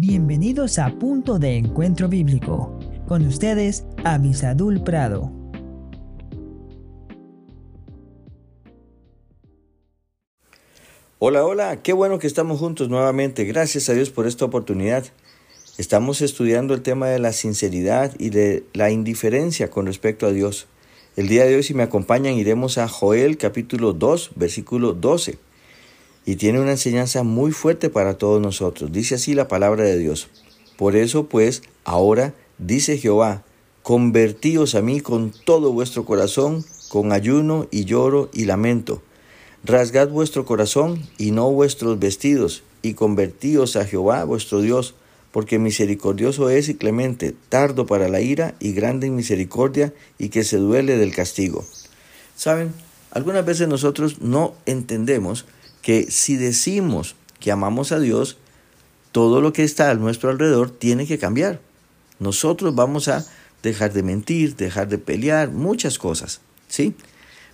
Bienvenidos a Punto de Encuentro Bíblico. Con ustedes, Avisadul Prado. Hola, hola, qué bueno que estamos juntos nuevamente. Gracias a Dios por esta oportunidad. Estamos estudiando el tema de la sinceridad y de la indiferencia con respecto a Dios. El día de hoy, si me acompañan, iremos a Joel capítulo 2, versículo 12 y tiene una enseñanza muy fuerte para todos nosotros. Dice así la palabra de Dios. Por eso pues, ahora, dice Jehová, convertíos a mí con todo vuestro corazón, con ayuno y lloro y lamento. Rasgad vuestro corazón y no vuestros vestidos, y convertíos a Jehová vuestro Dios, porque misericordioso es y clemente, tardo para la ira y grande en misericordia, y que se duele del castigo. Saben, algunas veces nosotros no entendemos que si decimos que amamos a Dios, todo lo que está a nuestro alrededor tiene que cambiar. Nosotros vamos a dejar de mentir, dejar de pelear, muchas cosas, ¿sí?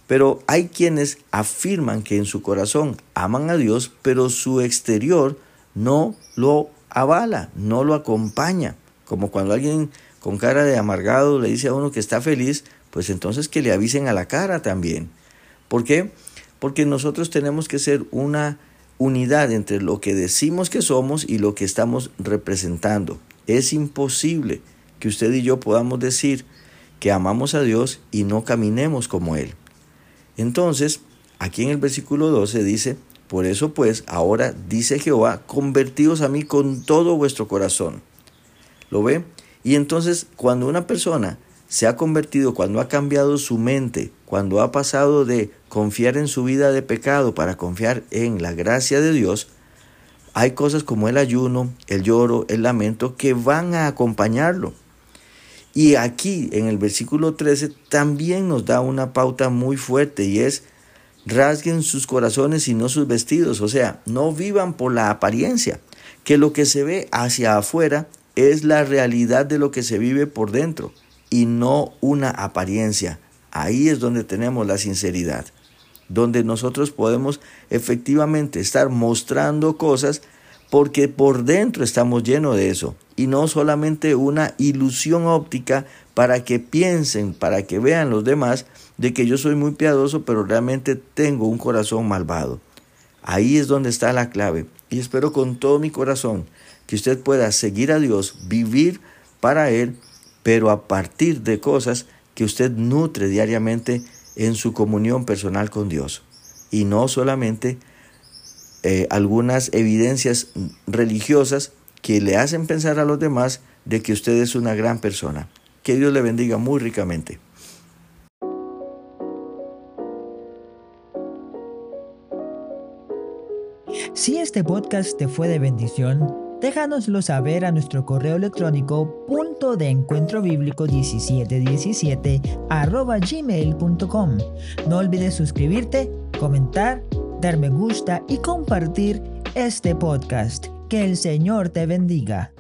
Pero hay quienes afirman que en su corazón aman a Dios, pero su exterior no lo avala, no lo acompaña. Como cuando alguien con cara de amargado le dice a uno que está feliz, pues entonces que le avisen a la cara también. ¿Por qué? Porque nosotros tenemos que ser una unidad entre lo que decimos que somos y lo que estamos representando. Es imposible que usted y yo podamos decir que amamos a Dios y no caminemos como Él. Entonces, aquí en el versículo 12 dice, por eso pues, ahora dice Jehová, convertíos a mí con todo vuestro corazón. ¿Lo ve? Y entonces, cuando una persona se ha convertido, cuando ha cambiado su mente, cuando ha pasado de confiar en su vida de pecado para confiar en la gracia de Dios, hay cosas como el ayuno, el lloro, el lamento que van a acompañarlo. Y aquí en el versículo 13 también nos da una pauta muy fuerte y es rasguen sus corazones y no sus vestidos, o sea, no vivan por la apariencia, que lo que se ve hacia afuera es la realidad de lo que se vive por dentro y no una apariencia. Ahí es donde tenemos la sinceridad, donde nosotros podemos efectivamente estar mostrando cosas porque por dentro estamos llenos de eso y no solamente una ilusión óptica para que piensen, para que vean los demás de que yo soy muy piadoso, pero realmente tengo un corazón malvado. Ahí es donde está la clave y espero con todo mi corazón que usted pueda seguir a Dios, vivir para Él pero a partir de cosas que usted nutre diariamente en su comunión personal con Dios. Y no solamente eh, algunas evidencias religiosas que le hacen pensar a los demás de que usted es una gran persona. Que Dios le bendiga muy ricamente. Si este podcast te fue de bendición, déjanoslo saber a nuestro correo electrónico punto de encuentro bíblico 1717 arroba gmail.com. No olvides suscribirte, comentar, dar me gusta y compartir este podcast. Que el Señor te bendiga.